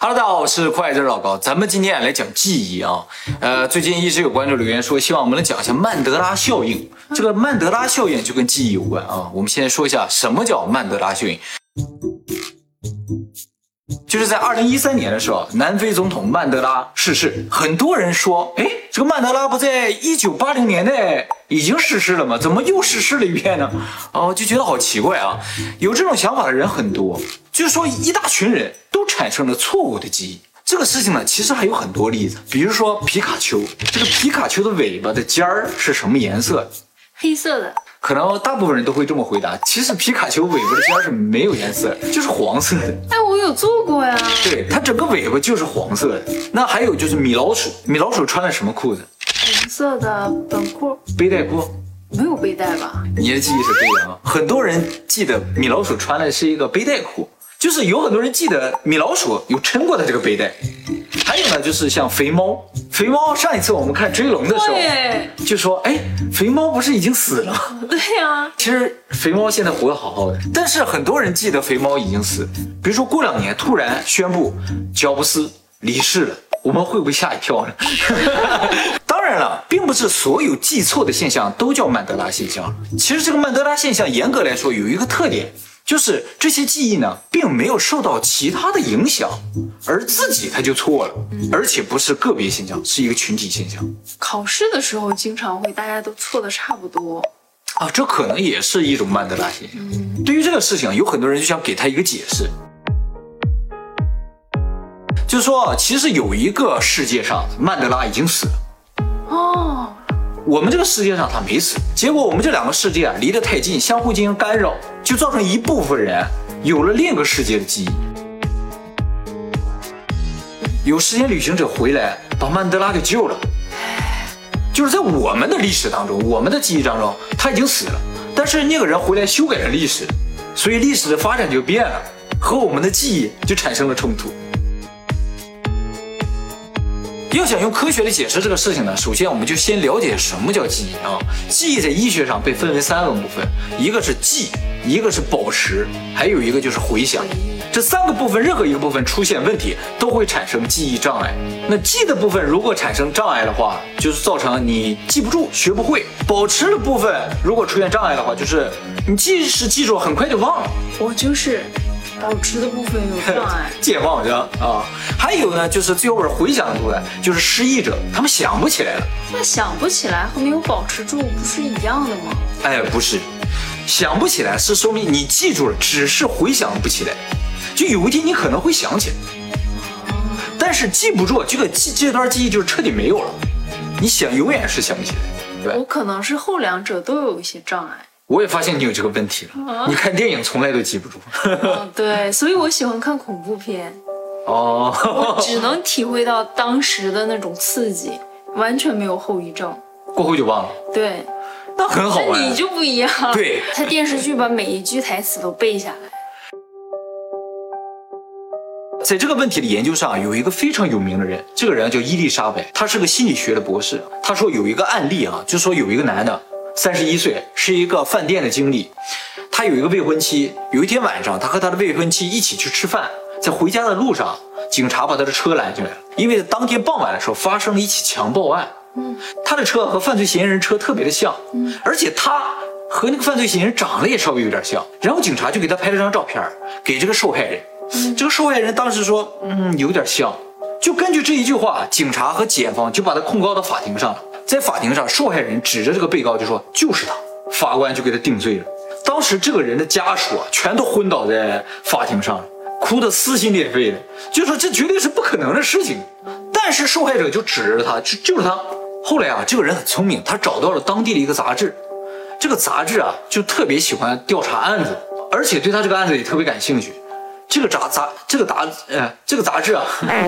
Hello，大家好，我是快字老高，咱们今天来讲记忆啊。呃，最近一直有观众留言说，希望我们能讲一下曼德拉效应。这个曼德拉效应就跟记忆有关啊。我们先说一下什么叫曼德拉效应。就是在二零一三年的时候，南非总统曼德拉逝世。很多人说，哎，这个曼德拉不在一九八零年代已经逝世了吗？怎么又逝世了一遍呢？哦，就觉得好奇怪啊。有这种想法的人很多，就是说一大群人都产生了错误的记忆。这个事情呢，其实还有很多例子，比如说皮卡丘，这个皮卡丘的尾巴的尖儿是什么颜色？黑色的。可能大部分人都会这么回答。其实皮卡丘尾巴的尖是没有颜色，就是黄色的。哎，我有做过呀。对，它整个尾巴就是黄色的。那还有就是米老鼠，米老鼠穿的什么裤子？红色的短裤。背带裤？没有背带吧？你的记忆是对的啊。很多人记得米老鼠穿的是一个背带裤，就是有很多人记得米老鼠有撑过的这个背带。还有呢，就是像肥猫。肥猫上一次我们看追龙的时候，就说：“哎，肥猫不是已经死了？”对呀，其实肥猫现在活得好好的，但是很多人记得肥猫已经死。比如说过两年突然宣布乔布斯离世了，我们会不会吓一跳呢？当然了，并不是所有记错的现象都叫曼德拉现象。其实这个曼德拉现象严格来说有一个特点。就是这些记忆呢，并没有受到其他的影响，而自己他就错了，而且不是个别现象，是一个群体现象。考试的时候经常会大家都错的差不多啊，这可能也是一种曼德拉现象。对于这个事情，有很多人就想给他一个解释，就是说，其实有一个世界上曼德拉已经死了。哦。我们这个世界上他没死，结果我们这两个世界离得太近，相互进行干扰，就造成一部分人有了另一个世界的记忆。有时间旅行者回来把曼德拉给救了，就是在我们的历史当中，我们的记忆当中他已经死了，但是那个人回来修改了历史，所以历史的发展就变了，和我们的记忆就产生了冲突。要想用科学的解释这个事情呢，首先我们就先了解什么叫记忆啊。记忆在医学上被分为三个部分，一个是记，一个是保持，还有一个就是回想。这三个部分任何一个部分出现问题，都会产生记忆障碍。那记的部分如果产生障碍的话，就是造成你记不住、学不会；保持的部分如果出现障碍的话，就是你即使记住，很快就忘了。我就是。保持的部分有障碍，健忘症啊。还有呢，就是最后边回想的部分，就是失忆者，他们想不起来了。那想不起来和没有保持住不是一样的吗？哎，不是，想不起来是说明你记住了，只是回想不起来。就有一天你可能会想起来，但是记不住，这个记这段记忆就是彻底没有了。你想永远是想不起来。对，我可能是后两者都有一些障碍。我也发现你有这个问题了。你看电影从来都记不住。对，所以我喜欢看恐怖片。哦，我只能体会到当时的那种刺激，完全没有后遗症。过后就忘了。对，那很好玩。你就不一样。对，他电视剧把每一句台词都背下来。在这个问题的研究上，有一个非常有名的人，这个人叫伊丽莎白，他是个心理学的博士。他说有一个案例啊，就说有一个男的。三十一岁，是一个饭店的经理，他有一个未婚妻。有一天晚上，他和他的未婚妻一起去吃饭，在回家的路上，警察把他的车拦下来了，因为当天傍晚的时候发生了一起强暴案。嗯，他的车和犯罪嫌疑人车特别的像，嗯，而且他和那个犯罪嫌疑人长得也稍微有点像。然后警察就给他拍了张照片，给这个受害人。嗯，这个受害人当时说，嗯，有点像。就根据这一句话，警察和检方就把他控告到法庭上了。在法庭上，受害人指着这个被告就说：“就是他。”法官就给他定罪了。当时这个人的家属啊，全都昏倒在法庭上，哭得撕心裂肺的，就说这绝对是不可能的事情。但是受害者就指着他，就就是他。后来啊，这个人很聪明，他找到了当地的一个杂志，这个杂志啊就特别喜欢调查案子，而且对他这个案子也特别感兴趣。这个杂杂这个杂呃这个杂志啊，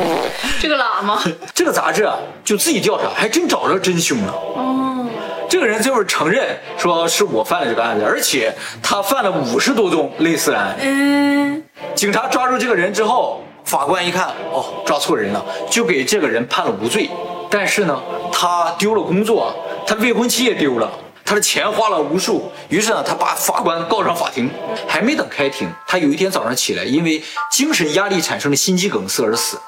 这个喇嘛，这个杂志啊就自己调查，还真找着真凶了。哦，这个人最后承认说是我犯了这个案子，而且他犯了五十多宗类似案。嗯，警察抓住这个人之后，法官一看，哦，抓错人了，就给这个人判了无罪。但是呢，他丢了工作，他未婚妻也丢了。他的钱花了无数。于是呢，他把法官告上法庭，还没等开庭，他有一天早上起来，因为精神压力产生的心肌梗塞而死。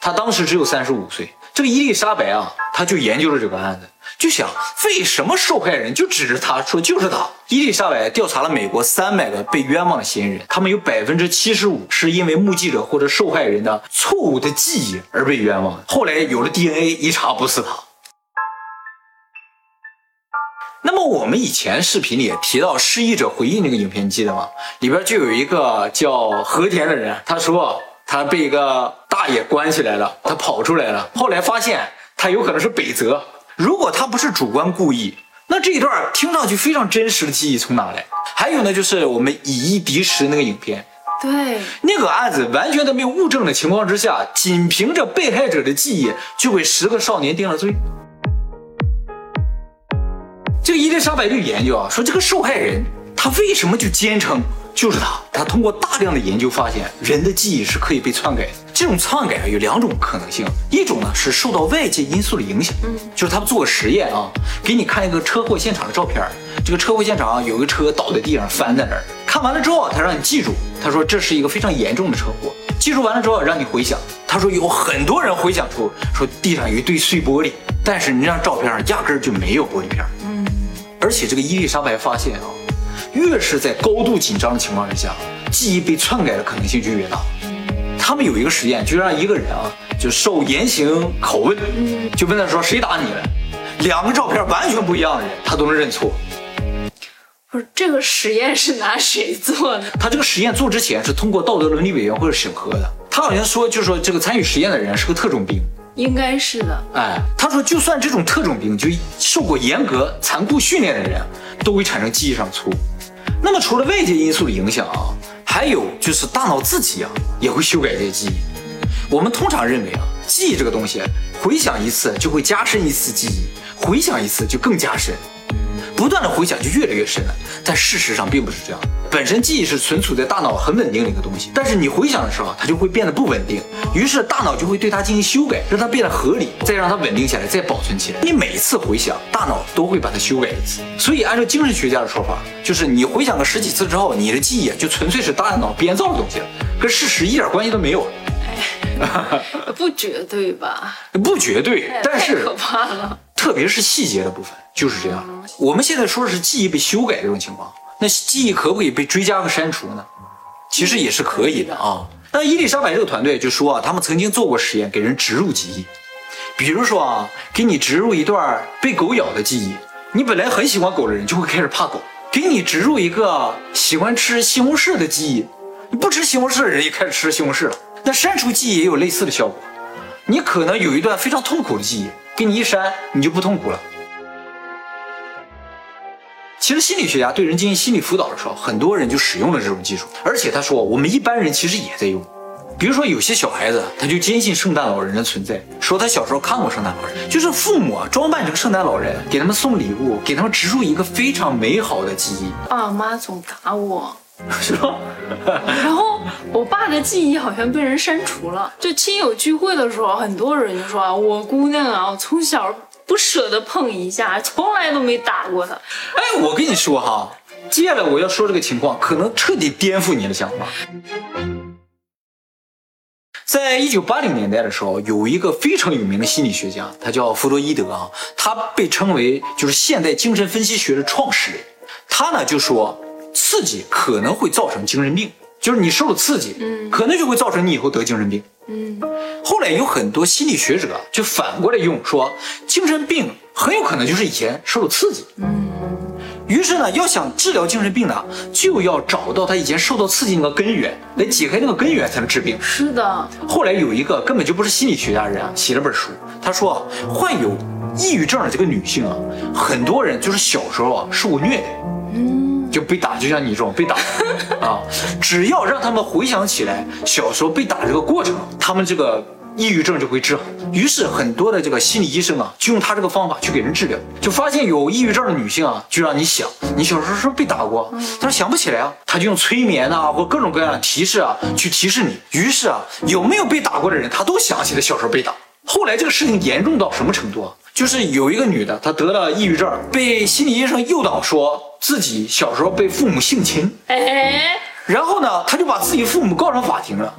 他当时只有三十五岁。这个伊丽莎白啊，他就研究了这个案子，就想为什么受害人就指着他说就是他。伊丽莎白调查了美国三百个被冤枉的嫌疑人，他们有百分之七十五是因为目击者或者受害人的错误的记忆而被冤枉。后来有了 DNA，一查不是他。那么我们以前视频里提到失忆者回忆那个影片，你记得吗？里边就有一个叫和田的人，他说。他被一个大爷关起来了，他跑出来了。后来发现他有可能是北泽。如果他不是主观故意，那这一段听上去非常真实的记忆从哪来？还有呢，就是我们以一敌十那个影片，对，那个案子完全都没有物证的情况之下，仅凭着被害者的记忆就给十个少年定了罪。这个伊丽莎白就研究啊，说这个受害人他为什么就坚称？就是他，他通过大量的研究发现，人的记忆是可以被篡改的。这种篡改啊，有两种可能性，一种呢是受到外界因素的影响，嗯，就是他们做个实验啊，给你看一个车祸现场的照片，这个车祸现场有个车倒在地上翻在那儿，看完了之后，他让你记住，他说这是一个非常严重的车祸，记住完了之后让你回想，他说有很多人回想出说地上有一堆碎玻璃，但是你那张照片上压根儿就没有玻璃片，嗯，而且这个伊丽莎白发现啊。越是在高度紧张的情况之下，记忆被篡改的可能性就越大。他们有一个实验，就让一个人啊，就受严刑拷问，就问他说谁打你了？两个照片完全不一样的人，他都能认错。不是这个实验是拿谁做的？他这个实验做之前是通过道德伦理委员会审核的。他好像说，就是说这个参与实验的人是个特种兵，应该是的。哎，他说就算这种特种兵，就受过严格残酷训练的人，都会产生记忆上错误。那么除了外界因素的影响啊，还有就是大脑自己啊也会修改这些记忆。我们通常认为啊，记忆这个东西，回想一次就会加深一次记忆，回想一次就更加深。不断的回想就越来越深了，但事实上并不是这样。本身记忆是存储在大脑很稳定的一个东西，但是你回想的时候，它就会变得不稳定，于是大脑就会对它进行修改，让它变得合理，再让它稳定下来，再保存起来。你每次回想，大脑都会把它修改一次。所以按照精神学家的说法，就是你回想个十几次之后，你的记忆就纯粹是大脑编造的东西了，跟事实一点关系都没有。哎，不绝对吧？不绝对，但是可怕了。特别是细节的部分就是这样。我们现在说的是记忆被修改这种情况，那记忆可不可以被追加和删除呢？其实也是可以的啊。那伊丽莎白这个团队就说啊，他们曾经做过实验，给人植入记忆，比如说啊，给你植入一段被狗咬的记忆，你本来很喜欢狗的人就会开始怕狗；给你植入一个喜欢吃西红柿的记忆，你不吃西红柿的人也开始吃西红柿了。那删除记忆也有类似的效果，你可能有一段非常痛苦的记忆。给你一删，你就不痛苦了。其实心理学家对人进行心理辅导的时候，很多人就使用了这种技术。而且他说，我们一般人其实也在用。比如说，有些小孩子他就坚信圣诞老人的存在，说他小时候看过圣诞老人，就是父母装扮成圣诞老人给他们送礼物，给他们植入一个非常美好的记忆。爸妈总打我。是吧？然后我爸的记忆好像被人删除了。就亲友聚会的时候，很多人就说啊：“我姑娘啊，从小不舍得碰一下，从来都没打过他。”哎，我跟你说哈，接下来我要说这个情况，可能彻底颠覆你的想法。在一九八零年代的时候，有一个非常有名的心理学家，他叫弗洛伊德啊，他被称为就是现代精神分析学的创始人。他呢就说。刺激可能会造成精神病，就是你受了刺激，嗯，可能就会造成你以后得精神病，嗯。后来有很多心理学者就反过来用说，精神病很有可能就是以前受了刺激，嗯。于是呢，要想治疗精神病呢，就要找到他以前受到刺激那个根源，来解开那个根源才能治病。是的。后来有一个根本就不是心理学家的人啊，写了本书，他说患有抑郁症的这个女性啊，很多人就是小时候啊受过虐待。就被打，就像你这种被打啊，只要让他们回想起来小时候被打这个过程，他们这个抑郁症就会治好。于是很多的这个心理医生啊，就用他这个方法去给人治疗，就发现有抑郁症的女性啊，就让你想，你小时候是不是被打过？他说想不起来啊，他就用催眠啊或各种各样的提示啊去提示你。于是啊，有没有被打过的人，他都想起来小时候被打。后来这个事情严重到什么程度啊？就是有一个女的，她得了抑郁症，被心理医生诱导说自己小时候被父母性侵，哎，然后呢，她就把自己父母告上法庭了。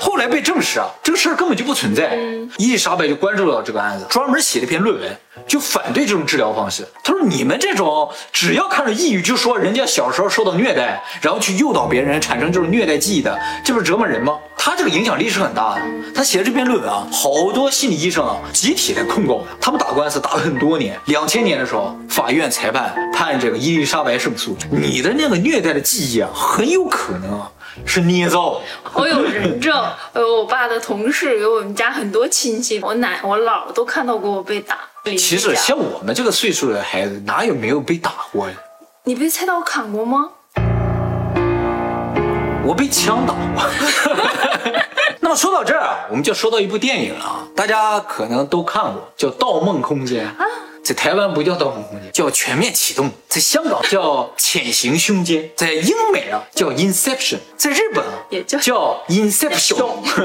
后来被证实啊，这个事儿根本就不存在。伊丽莎白就关注到这个案子，专门写了一篇论文，就反对这种治疗方式。他说：“你们这种只要看着抑郁就说人家小时候受到虐待，然后去诱导别人产生这种虐待记忆的，这不是折磨人吗？”他这个影响力是很大的。他写的这篇论文啊，好多心理医生啊集体来控告，他们打官司打了很多年。两千年的时候，法院裁判判这个伊丽莎白胜诉，你的那个虐待的记忆啊，很有可能啊是捏造。我有人证，有我爸的同事，有我们家很多亲戚，我奶、我姥都看到过我被打。其实像我们这个岁数的孩子，哪有没有被打过呀？你被菜刀砍过吗？我被枪打过。那么说到这儿啊，我们就说到一部电影了啊，大家可能都看过，叫《盗梦空间》啊。在台湾不叫《盗梦空间》，叫《全面启动》；在香港叫《潜行凶间》；在英美啊叫《Inception》；在日本啊也叫叫 Inception。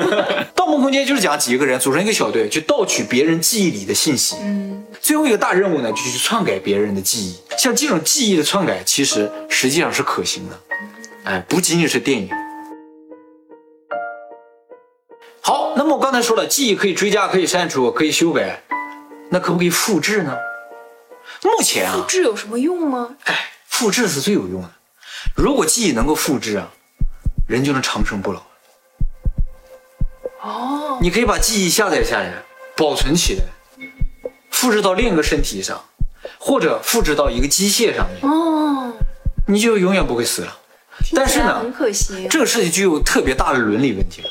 盗梦空间就是讲几个人组成一个小队，去盗取别人记忆里的信息。嗯，最后一个大任务呢，就是去篡改别人的记忆。像这种记忆的篡改，其实实际上是可行的。哎，不仅仅是电影。好，那么我刚才说了，记忆可以追加，可以删除，可以修改，那可不可以复制呢？目前啊，复制有什么用吗？哎，复制是最有用的。如果记忆能够复制啊，人就能长生不老。哦，你可以把记忆下载下来，保存起来，复制到另一个身体上，或者复制到一个机械上面，哦，你就永远不会死了。但是呢很，可惜。这个事情就有特别大的伦理问题了。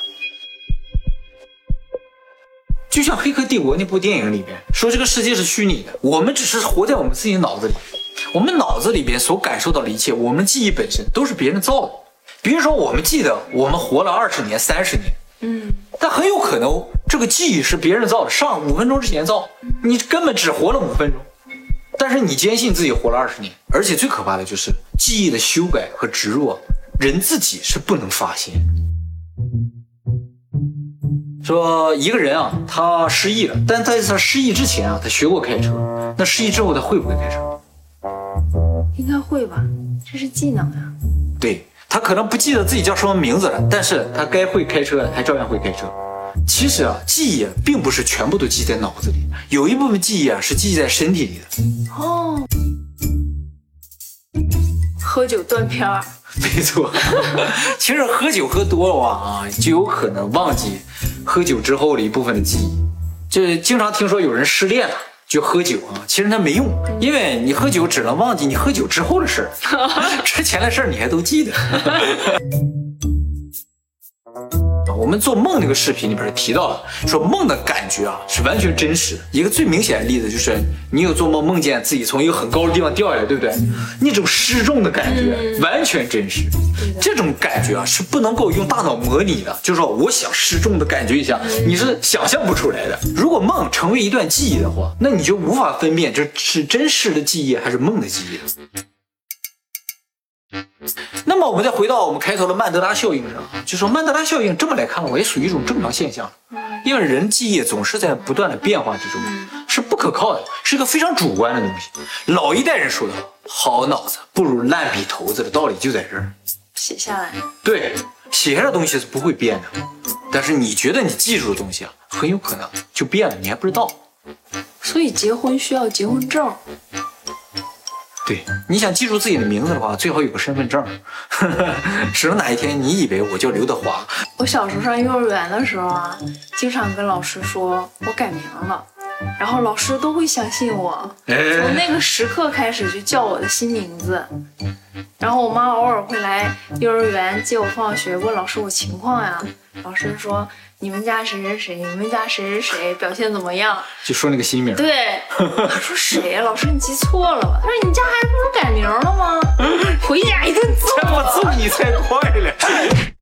就像《黑客帝国》那部电影里边说，这个世界是虚拟的，我们只是活在我们自己脑子里，我们脑子里边所感受到的一切，我们记忆本身都是别人造的。比如说，我们记得我们活了二十年、三十年，嗯，但很有可能这个记忆是别人造的，上五分钟之前造，你根本只活了五分钟，但是你坚信自己活了二十年，而且最可怕的就是记忆的修改和植入啊，人自己是不能发现。说一个人啊，他失忆了，但在他失忆之前啊，他学过开车，那失忆之后他会不会开车？应该会吧，这是技能呀。对他可能不记得自己叫什么名字了，但是他该会开车，还照样会开车。其实啊，记忆啊并不是全部都记在脑子里，有一部分记忆啊是记在身体里的。哦，喝酒断片儿，没错，其实喝酒喝多了啊，就有可能忘记喝酒之后的一部分的记忆。这经常听说有人失恋了就喝酒啊，其实那没用，因为你喝酒只能忘记你喝酒之后的事儿，之前的事儿你还都记得。我们做梦那个视频里边提到了，说梦的感觉啊是完全真实的。一个最明显的例子就是，你有做梦梦见自己从一个很高的地方掉下来，对不对？那种失重的感觉完全真实。这种感觉啊是不能够用大脑模拟的，就是说我想失重的感觉一下，你是想象不出来的。如果梦成为一段记忆的话，那你就无法分辨这是真实的记忆还是梦的记忆么我们再回到我们开头的曼德拉效应上，就说曼德拉效应这么来看，我也属于一种正常现象，因为人记忆总是在不断的变化之中，是不可靠的，是一个非常主观的东西。老一代人说的好，好脑子不如烂笔头子的道理就在这儿。写下来。对，写下的东西是不会变的，但是你觉得你记住的东西啊，很有可能就变了，你还不知道。所以结婚需要结婚证。对，你想记住自己的名字的话，最好有个身份证，省得哪一天你以为我叫刘德华。我小时候上幼儿园的时候啊，经常跟老师说我改名了，然后老师都会相信我。从哎，那个时刻开始就叫我的新名字，然后我妈偶尔会来幼儿园接我放学，问老师我情况呀。老师说你们家谁谁谁，你们家谁谁谁表现怎么样？就说那个新名。对，我说谁呀？老师你记错了吧？他说你家孩子不是改名了吗？回家一顿揍。我揍你才怪嘞！